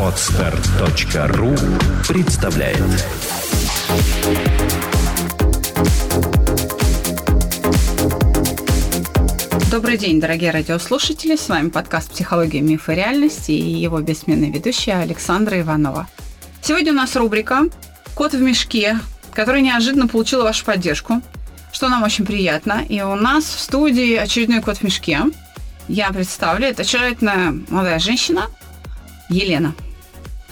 Отстар.ру представляет Добрый день, дорогие радиослушатели. С вами подкаст «Психология, миф и реальность» и его бессменная ведущая Александра Иванова. Сегодня у нас рубрика «Кот в мешке», которая неожиданно получила вашу поддержку, что нам очень приятно. И у нас в студии очередной кот в мешке. Я представлю, это очаровательная молодая женщина Елена.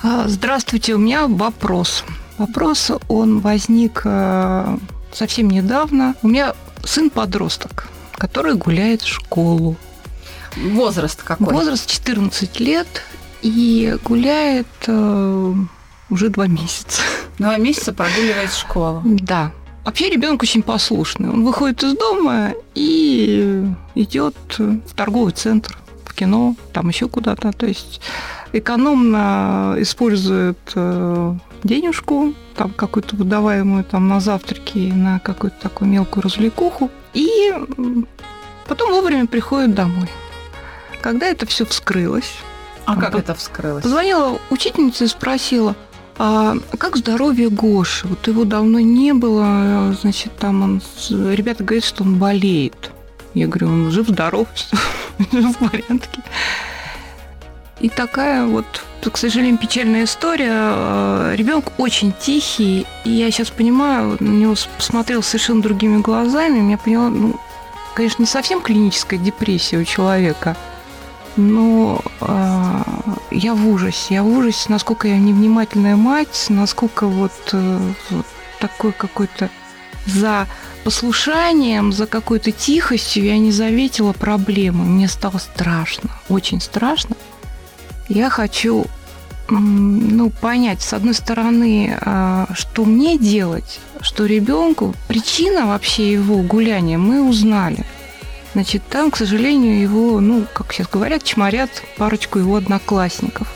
А, здравствуйте, у меня вопрос. Вопрос, он возник э, совсем недавно. У меня сын-подросток, который гуляет в школу. Возраст какой? Возраст 14 лет и гуляет э, уже два месяца. Два месяца прогуливает школу. Да. Вообще ребенок очень послушный. Он выходит из дома и идет в торговый центр, в кино, там еще куда-то. То есть экономно использует э, денежку, там какую-то выдаваемую там на завтраки, на какую-то такую мелкую развлекуху, и потом вовремя приходит домой. Когда это все вскрылось, а как это вскрылось? Позвонила учительница и спросила, а как здоровье Гоши? Вот его давно не было, значит, там он... Ребята говорят, что он болеет. Я говорю, он жив-здоров, все в порядке. И такая вот, к сожалению, печальная история. Ребенок очень тихий, и я сейчас понимаю, на него посмотрел совершенно другими глазами. Я поняла, ну, конечно, не совсем клиническая депрессия у человека, но э, я в ужасе. Я в ужасе, насколько я невнимательная мать, насколько вот, э, вот такой какой-то за послушанием, за какой-то тихостью я не заметила проблемы. Мне стало страшно, очень страшно. Я хочу ну, понять, с одной стороны, а, что мне делать, что ребенку, причина вообще его гуляния мы узнали. Значит, там, к сожалению, его, ну, как сейчас говорят, чморят парочку его одноклассников.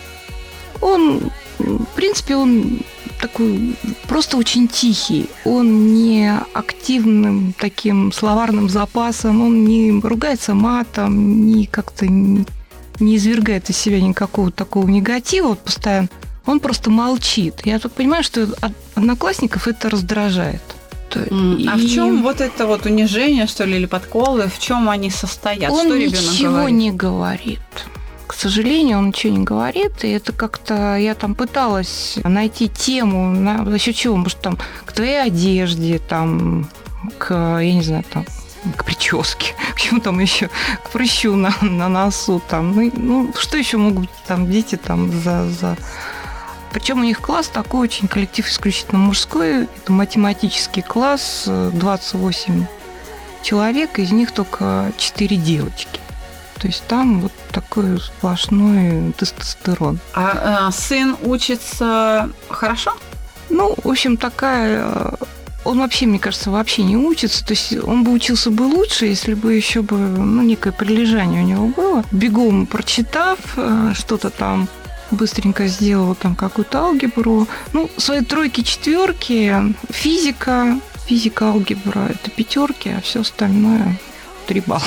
Он, в принципе, он такой просто очень тихий. Он не активным таким словарным запасом, он не ругается матом, не как-то не, извергает из себя никакого такого негатива вот постоянно. Он просто молчит. Я тут понимаю, что одноклассников это раздражает. И... А в чем вот это вот унижение, что ли, или подколы, в чем они состоят? Он что ребенок ничего говорит? не говорит. К сожалению, он ничего не говорит, и это как-то я там пыталась найти тему, на, за счет чего, может, там к твоей одежде, там, к, я не знаю, там, к прическе, к чему там еще, к прыщу на, на носу, там, ну, ну, что еще могут там дети там за, за причем у них класс такой очень коллектив исключительно мужской. Это математический класс, 28 человек, из них только 4 девочки. То есть там вот такой сплошной тестостерон. А, а сын учится хорошо? Ну, в общем, такая он вообще, мне кажется, вообще не учится. То есть он бы учился бы лучше, если бы еще бы ну, некое прилежание у него было. Бегом прочитав э, что-то там, быстренько сделала там какую-то алгебру. Ну, свои тройки, четверки, физика, физика, алгебра это пятерки, а все остальное три балла.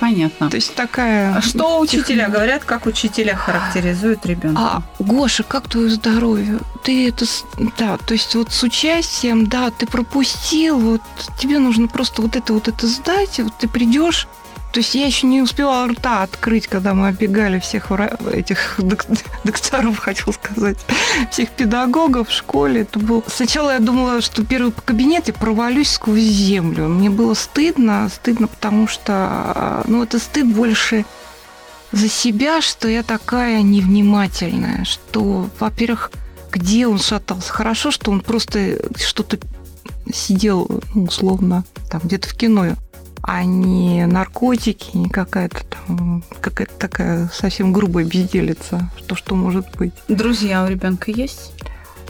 Понятно. То есть такая... А что учителя говорят, как учителя характеризуют ребенка? А, Гоша, как твое здоровье? Ты это... Да, то есть вот с участием, да, ты пропустил, вот тебе нужно просто вот это вот это сдать, вот ты придешь, то есть я еще не успевала рта открыть, когда мы оббегали всех этих докторов, хотел сказать, всех педагогов в школе. Это был... Сначала я думала, что первый по кабинете провалюсь сквозь землю. Мне было стыдно, стыдно, потому что, ну, это стыд больше за себя, что я такая невнимательная, что, во-первых, где он шатался. Хорошо, что он просто что-то сидел, ну, условно, там где-то в кино а не наркотики, не какая-то там какая-то такая совсем грубая безделица, что что может быть. Друзья у ребенка есть?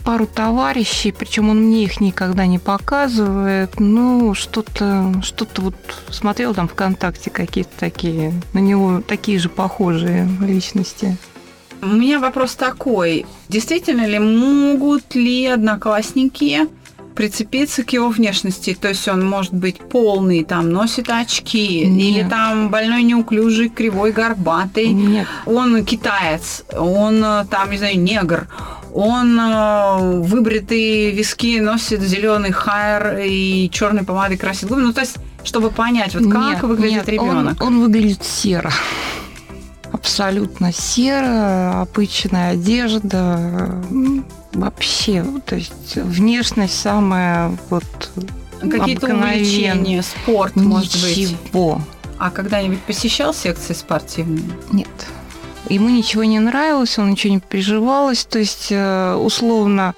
Пару товарищей, причем он мне их никогда не показывает. Ну, что-то, что-то вот смотрел там ВКонтакте какие-то такие, на него такие же похожие личности. У меня вопрос такой. Действительно ли могут ли одноклассники прицепиться к его внешности. То есть он может быть полный, там, носит очки, Нет. или там больной, неуклюжий, кривой, горбатый. Нет. Он китаец, он э, там, не знаю, негр, он э, выбритые виски носит зеленый хайр и черной помадой красит губы. Ну, то есть, чтобы понять, вот как Нет, выглядит нет, ребенок. Он, он выглядит серо. Абсолютно серо, обычная одежда. Вообще, то есть внешность самая вот Какие-то увлечения, спорт, может быть. Ничего. А когда-нибудь посещал секции спортивные? Нет. Ему ничего не нравилось, он ничего не переживалось. То есть, э, условно,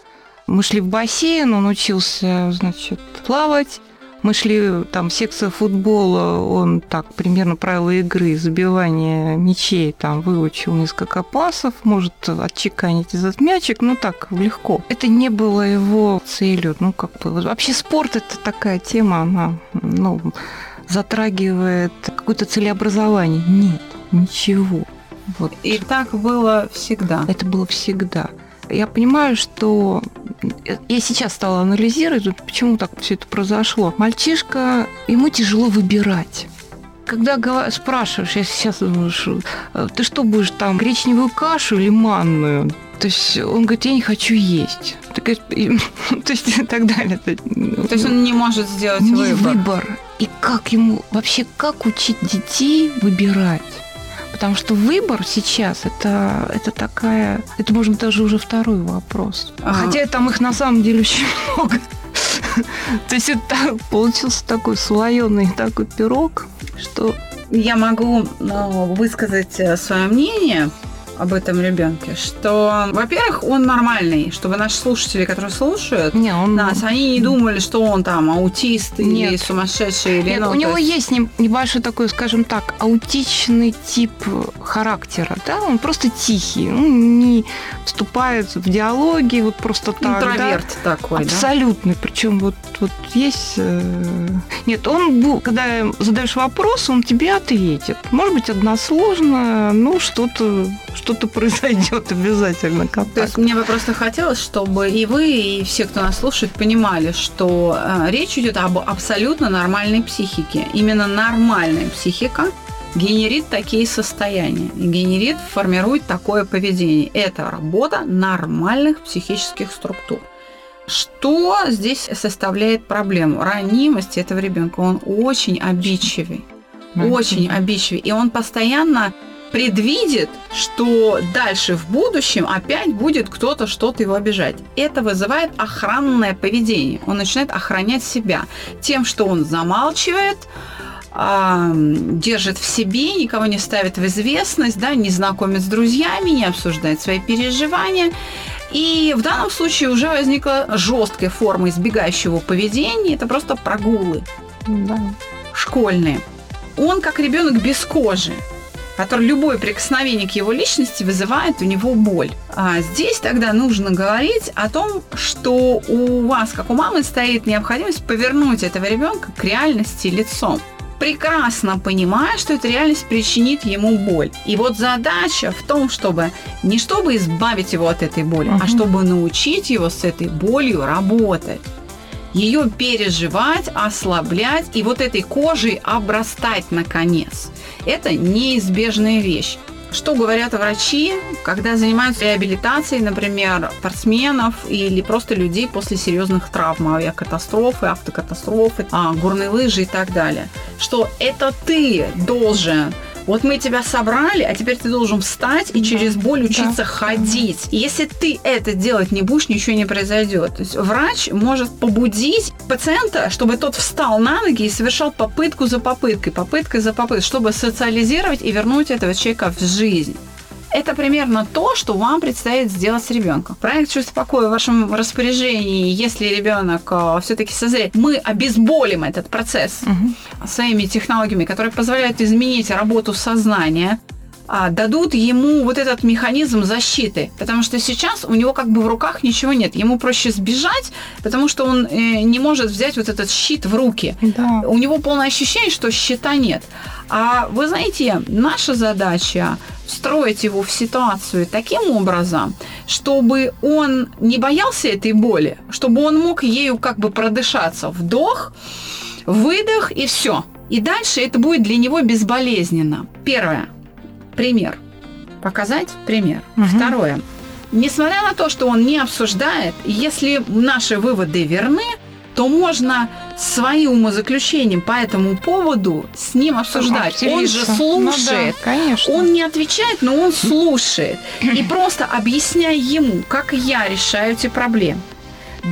мы шли в бассейн, он учился, значит, плавать. Мы шли, там, секция футбола, он так, примерно правила игры, забивания мячей, там, выучил несколько пасов, может отчеканить этот мячик, ну, так, легко. Это не было его целью, ну, как бы, вообще спорт – это такая тема, она, ну, затрагивает какое-то целеобразование. Нет, ничего. Вот. И так было всегда. Это было всегда. Я понимаю, что я сейчас стала анализировать, почему так все это произошло. Мальчишка, ему тяжело выбирать. Когда спрашиваешь, я сейчас думаю, что, э, ты что будешь там, гречневую кашу или манную? То есть он говорит, я не хочу есть. Так, и- и- то есть и так далее. То есть он не может сделать не выбор. выбор. И как ему вообще как учить детей выбирать? Потому что выбор сейчас это, это такая, это может быть даже уже второй вопрос. А. Хотя там их на самом деле очень много. То есть это получился такой слоеный такой пирог, что Я могу ну, высказать свое мнение об этом ребенке, что, во-первых, он нормальный, чтобы наши слушатели, которые слушают не, он нас, они не думали, что он там аутист или Нет. сумасшедший или Нет, ну, у него есть- есть не- небольшой такой, скажем так, аутичный тип характера, да, он просто тихий, он не вступает в диалоги вот просто так, да. интроверт такой, да? Абсолютный, причем вот, вот есть... э, Нет, он, когда задаешь вопрос, он тебе ответит. Может быть, односложно, ну, что-то что произойдет обязательно. То есть контакт. мне бы просто хотелось, чтобы и вы, и все, кто нас слушает, понимали, что э, речь идет об абсолютно нормальной психике. Именно нормальная психика генерит такие состояния, генерит, формирует такое поведение. Это работа нормальных психических структур. Что здесь составляет проблему? Ранимость этого ребенка. Он очень обидчивый. Очень обидчивый. И он постоянно предвидит, что дальше в будущем опять будет кто-то что-то его обижать. Это вызывает охранное поведение. Он начинает охранять себя тем, что он замалчивает, а, держит в себе, никого не ставит в известность, да, не знакомит с друзьями, не обсуждает свои переживания. И в данном случае уже возникла жесткая форма избегающего поведения. Это просто прогулы Да. школьные. Он как ребенок без кожи, который любое прикосновение к его личности вызывает у него боль. А здесь тогда нужно говорить о том, что у вас, как у мамы, стоит необходимость повернуть этого ребенка к реальности лицом прекрасно понимая, что эта реальность причинит ему боль. И вот задача в том, чтобы не чтобы избавить его от этой боли, а Мгм. чтобы научить его с этой болью работать ее переживать, ослаблять и вот этой кожей обрастать наконец. Это неизбежная вещь. Что говорят врачи, когда занимаются реабилитацией, например, спортсменов или просто людей после серьезных травм, авиакатастрофы, автокатастрофы, а, горные лыжи и так далее? Что это ты должен вот мы тебя собрали, а теперь ты должен встать и Да, через боль учиться да. ходить. И если ты это делать не будешь, ничего не произойдет. То есть врач может побудить пациента, чтобы тот встал на ноги и совершал попытку за попыткой, попыткой за попыткой, чтобы социализировать и вернуть этого человека в жизнь. Это примерно то, что вам предстоит сделать с ребенком. Проект «Чувство покоя» в вашем распоряжении, если ребенок все-таки созреет, мы обезболим этот процесс Мгм. своими технологиями, которые позволяют изменить работу сознания, дадут ему вот этот механизм защиты. Потому что сейчас у него как бы в руках ничего нет. Ему проще сбежать, потому что он э, не может взять вот этот щит в руки. Да. У него полное ощущение, что щита нет. А вы знаете, наша задача встроить его в ситуацию таким образом, чтобы он не боялся этой боли, чтобы он мог ею как бы продышаться. Вдох, выдох и все. И дальше это будет для него безболезненно. Первое. Пример. Показать пример. Мгм. Второе. Несмотря на то, что он не обсуждает, если наши выводы верны, то можно свои умозаключения по этому поводу с ним обсуждать. Он же Поделиться. Ну да, слушает. конечно. Он не отвечает, но он слушает. И просто объясняя ему, как я решаю эти проблемы.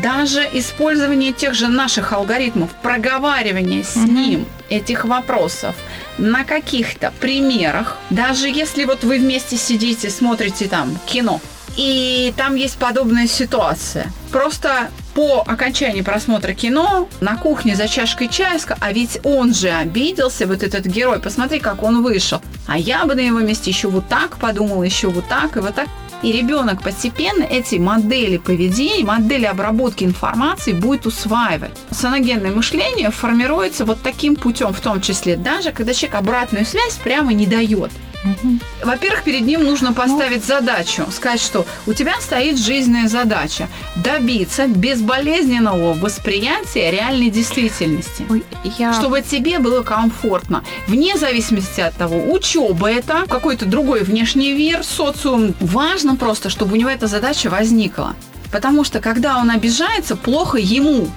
Даже использование тех же наших алгоритмов, проговаривание с Мгм. ним этих вопросов на каких-то примерах, даже если вот вы вместе сидите, смотрите там кино, и там есть подобная ситуация. Просто по окончании просмотра кино на кухне за чашкой чая, а ведь он же обиделся, вот этот герой, посмотри, как он вышел. А я бы на его месте еще вот так подумала, еще вот так и вот так. И ребенок постепенно эти модели поведения, модели обработки информации будет усваивать. Саногенное мышление формируется вот таким путем, в том числе даже когда человек обратную связь прямо не дает. Мгм. Во-первых, перед ним нужно поставить задачу, сказать, что у тебя стоит жизненная задача добиться безболезненного восприятия реальной действительности. Ой, я... Чтобы тебе было комфортно. Вне зависимости от того, учеба это, какой-то другой внешний мир, социум. Важно просто, чтобы у него эта задача возникла. Потому что когда он обижается, плохо ему.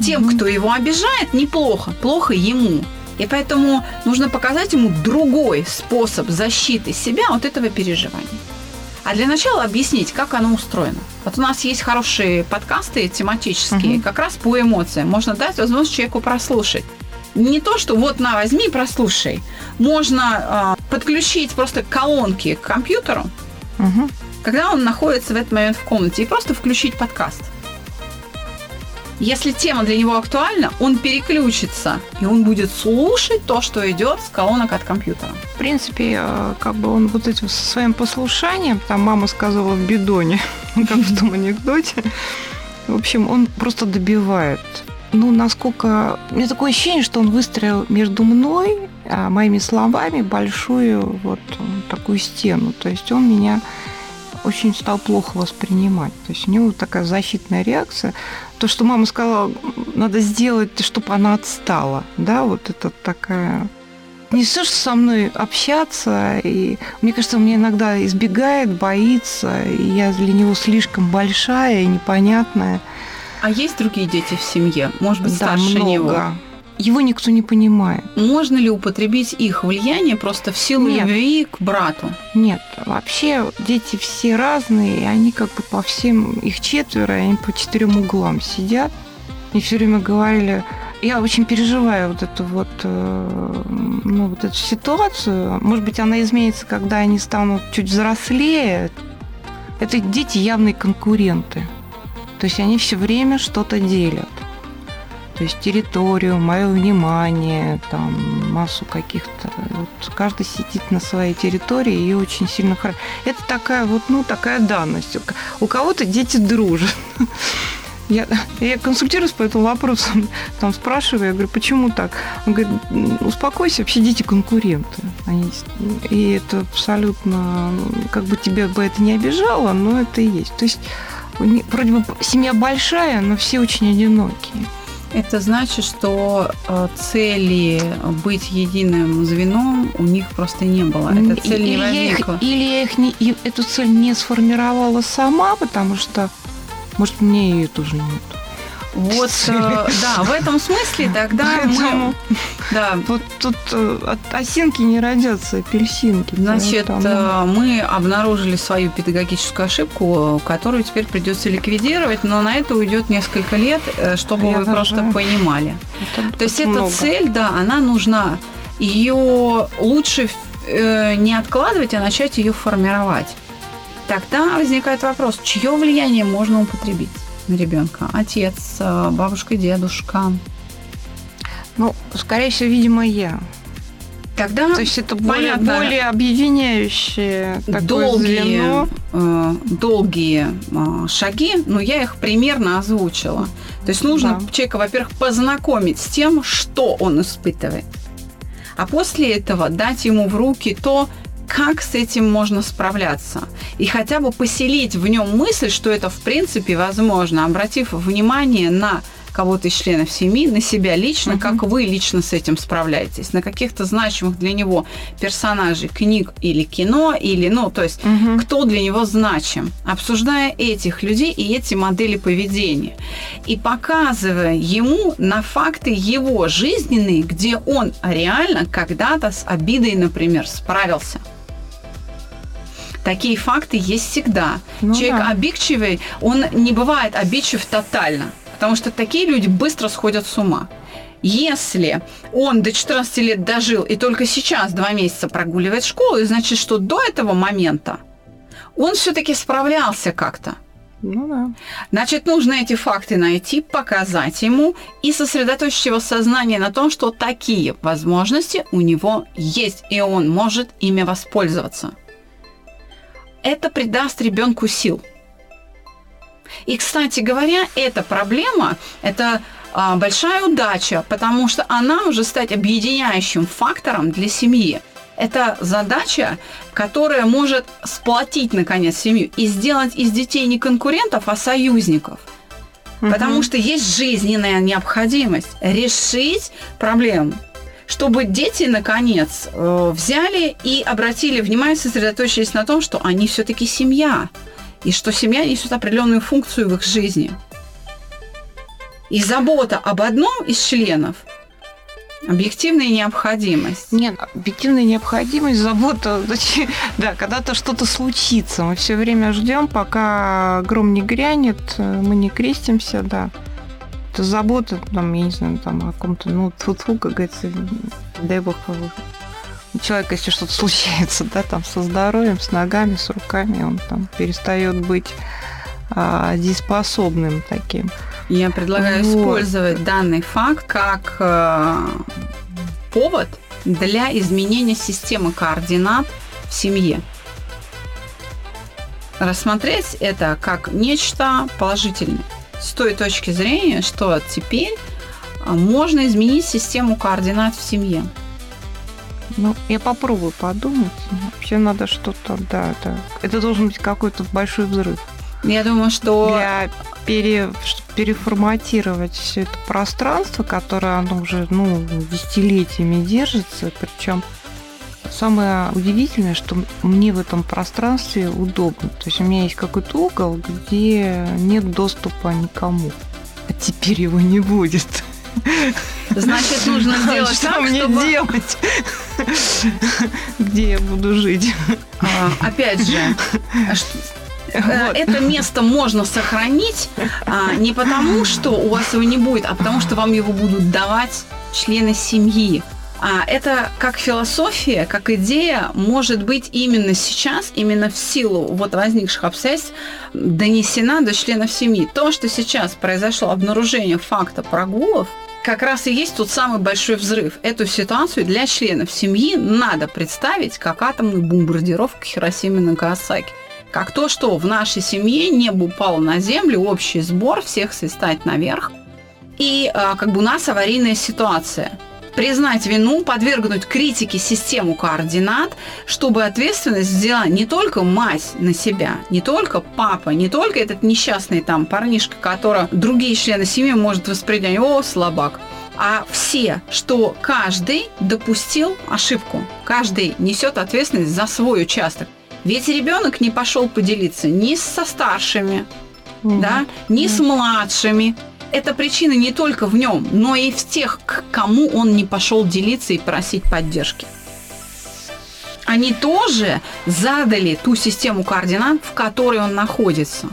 Тем, Мгм. кто его обижает, неплохо, плохо ему. И поэтому нужно показать ему другой способ защиты себя от этого переживания. А для начала объяснить, как оно устроено. Вот у нас есть хорошие подкасты тематические, Мгм. как раз по эмоциям. Можно дать возможность человеку прослушать. Не то, что вот на, возьми, прослушай. Можно а, подключить просто колонки к компьютеру, Мгм. когда он находится в этот момент в комнате, и просто включить подкаст. Если тема для него актуальна, он переключится, и он будет слушать то, что идет с колонок от компьютера. В принципе, э, как бы он вот этим со своим послушанием, там мама сказала в бидоне, как в том анекдоте, в общем, он просто добивает. Ну, насколько... У меня такое ощущение, что он выстроил между мной, а, моими словами, большую вот такую стену. То есть он меня очень стал плохо воспринимать. То есть у него такая защитная реакция. То, что мама сказала, надо сделать, чтобы она отстала. Да, вот это такая не все, что со мной общаться. И мне кажется, он меня иногда избегает, боится, и я для него слишком большая и непонятная. А есть другие дети в семье? Может быть, да, старше много. него? Его никто не понимает. Можно ли употребить их влияние просто в силу Нет. любви к брату? Нет, вообще дети все разные, и они как бы по всем, их четверо, они по четырем углам сидят. И все время говорили, я очень переживаю вот эту вот, э, ну, вот эту ситуацию. Может быть, она изменится, когда они станут чуть взрослее. Это дети явные конкуренты. То есть они все время что-то делят. То есть территорию, мое внимание, там массу каких-то. Вот каждый сидит на своей территории и очень сильно хорошо. Это такая вот, ну, такая данность. У ко- У кого-то дети дружат. Я, я консультируюсь по этому вопросу, там спрашиваю, я говорю, почему так? Он говорит, «М, успокойся, вообще дети конкуренты. Они, и это абсолютно, ну, как бы тебя бы это не обижало, но это и есть. То есть вроде бы семья большая, но все очень одинокие. Это значит, что э, цели быть единым звеном у них просто не было. Эта цель не или я их, возникла. или я их не, эту цель не сформировала сама, потому что, может, мне ее тоже нет. Вот, э, да, в этом смысле тогда мы... Поэтому Да, вот тут э, от осинки не родятся апельсинки. Значит, поэтому- э, мы обнаружили свою педагогическую ошибку, которую теперь придется ликвидировать, но на это уйдет несколько лет, э, чтобы Я вы просто обожаю. понимали. это- То есть это эта много. цель, да, она нужна. Ее лучше не откладывать, а начать ее формировать. Тогда возникает вопрос, чье влияние можно употребить на ребенка? Отец, э, бабушка, дедушка. Ну, скорее всего, видимо, я. Когда То есть это более, понятно, более объединяющее такое долгие, звено. э, долгие э, шаги, но я их примерно озвучила. То есть нужно Да. человека, во-первых, познакомить с тем, что он испытывает. А после этого дать ему в руки то, как с этим можно справляться. И хотя бы поселить в нем мысль, что это в принципе возможно, обратив внимание на кого-то из членов семьи, на себя лично, Мгм. как вы лично с этим справляетесь, на каких-то значимых для него персонажей книг или кино, или, ну, то есть Мгм. кто для него значим, обсуждая этих людей и эти модели поведения. И показывая ему на факты его жизненные, где он реально когда-то с обидой, например, справился. Такие факты есть всегда. Ну Человек да. обидчивый, он не бывает обидчив тотально, потому что такие люди быстро сходят с ума. Если он до 14 лет дожил и только сейчас два месяца прогуливает школу, значит, что до этого момента он все-таки справлялся как-то. Ну да. Значит, нужно эти факты найти, показать ему и сосредоточить его сознание на том, что такие возможности у него есть, и он может ими воспользоваться. Это придаст ребенку сил. И, кстати говоря, эта проблема – это а, большая удача, потому что она может стать объединяющим фактором для семьи. Это задача, которая может сплотить, наконец, семью и сделать из детей не конкурентов, а союзников. Потому Мгм. что есть жизненная необходимость решить проблему, чтобы дети, наконец, э, взяли и обратили внимание, сосредоточились на том, что они все-таки семья, и что семья несет определенную функцию в их жизни. И забота об одном из членов – объективная необходимость. Нет, объективная необходимость, забота, да, когда-то что-то случится. Мы все время ждем, пока гром не грянет, э, мы не крестимся, да. Забота, там, я не знаю, там, о ком-то, ну, тьфу как говорится, дай бог, у человека, если что-то случается, да, там, со здоровьем, с ногами, с руками, он там перестает быть а, дееспособным таким. Я предлагаю Вот. использовать данный факт как э, повод для изменения системы координат в семье. Рассмотреть это как нечто положительное. С той точки зрения, что теперь э, можно изменить систему координат в семье. Ну, я попробую подумать. Вообще надо что-то, да, да. Это должен быть какой-то большой взрыв. Я думаю, что для пере, переформатировать все это пространство, которое оно уже ну, десятилетиями держится. Причем самое удивительное, что мне в этом пространстве удобно. То есть у меня есть какой-то угол, где нет доступа никому. А теперь его не будет. значит нужно сделать Что так, мне чтобы делать? Где я буду жить? А, опять же, ш- э, Вот. это место можно сохранить а, не потому, что у вас его не будет, а потому, что вам его будут давать члены семьи. А это как философия, как идея может быть именно сейчас, именно в силу вот возникших обстоятельств донесена до членов семьи. То, что сейчас произошло обнаружение факта прогулов, как раз и есть тот самый большой взрыв. Эту ситуацию для членов семьи надо представить как атомную бомбардировку Хиросимы Нагасаки. Как то, что в нашей семье небо упало на землю, общий сбор, всех свистать наверх. И а, как бы у нас аварийная ситуация. Признать вину, подвергнуть критике систему координат, чтобы ответственность взяла не только мать на себя, не только папа, не только этот несчастный там парнишка, которого другие члены семьи может воспринять, о, слабак, а все, что каждый допустил ошибку, каждый несет ответственность за свой участок. Ведь ребенок не пошел поделиться ни со старшими, да, ни с младшими. Это причина не только в нем, но и в тех, к кому он не пошел делиться и просить поддержки. Они тоже задали ту систему координат, в которой он находится.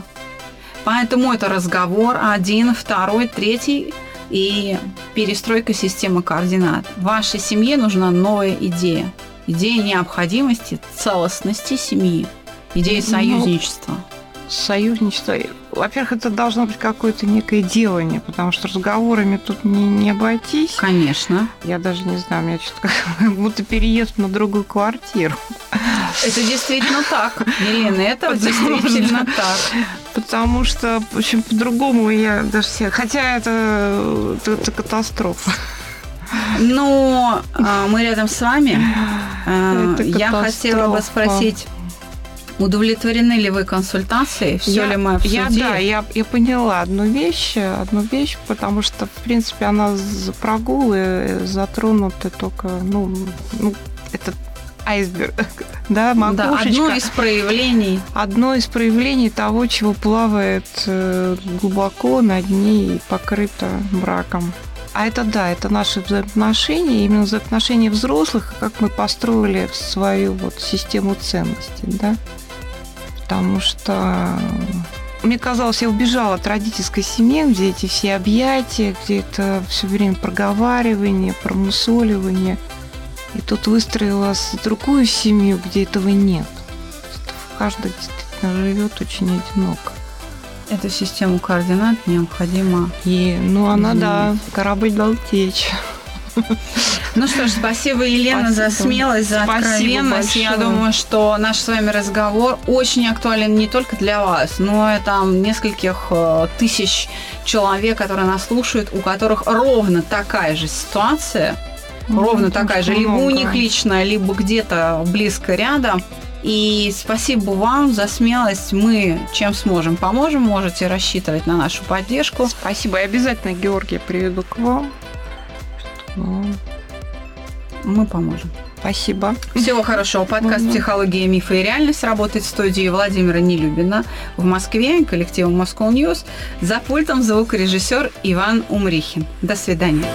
Поэтому это разговор один, второй, третий и перестройка системы координат. Вашей семье нужна новая идея. Идея необходимости целостности семьи. Идея Ну, союзничества. Союзничество. Во-первых, это должно быть какое-то некое делание, потому что разговорами тут не, не обойтись. Конечно. Я даже не знаю, у меня что-то как будто переезд на другую квартиру. Это действительно так, Елена, это действительно так. Потому что, в общем, по-другому я даже себе... Хотя это, это, это катастрофа. Но а, мы рядом с вами. А, я хотела бы спросить, Удовлетворены ли вы консультацией? Все я, ли мы обсудили? Я, да, я, я поняла одну вещь, одну вещь, потому что, в принципе, она за прогулы затронуты только, ну, ну это айсберг, да, макушечка. Да, одно из проявлений. Одно из проявлений того, чего плавает э, глубоко на дне и покрыто браком. А это да, это наши взаимоотношения, именно взаимоотношения взрослых, как мы построили свою вот систему ценностей, да потому что мне казалось, я убежала от родительской семьи, где эти все объятия, где это все время проговаривание, промусоливание. И тут выстроилась другую семью, где этого нет. Каждый действительно живет очень одиноко. Эту систему координат необходимо. И, ну, она, изменить. да, корабль дал течь. Ну что ж, спасибо, Елена, спасибо. за смелость, за спасибо откровенность. Большое. Я думаю, что наш с вами разговор очень актуален не только для вас, но и там нескольких э, тысяч человек, которые нас слушают, у которых ровно такая же ситуация, ну, ровно такая же, либо много. у них лично, либо где-то близко рядом. И спасибо вам за смелость. Мы чем сможем, поможем. Можете рассчитывать на нашу поддержку. Спасибо. И обязательно Георгия приведу к вам. Ну, мы поможем. Спасибо. Всего хорошего. Подкаст «Психология, мифы и реальность» работает в студии Владимира Нелюбина в Москве, коллективом Moscow News. За пультом звукорежиссер Иван Умрихин. До свидания.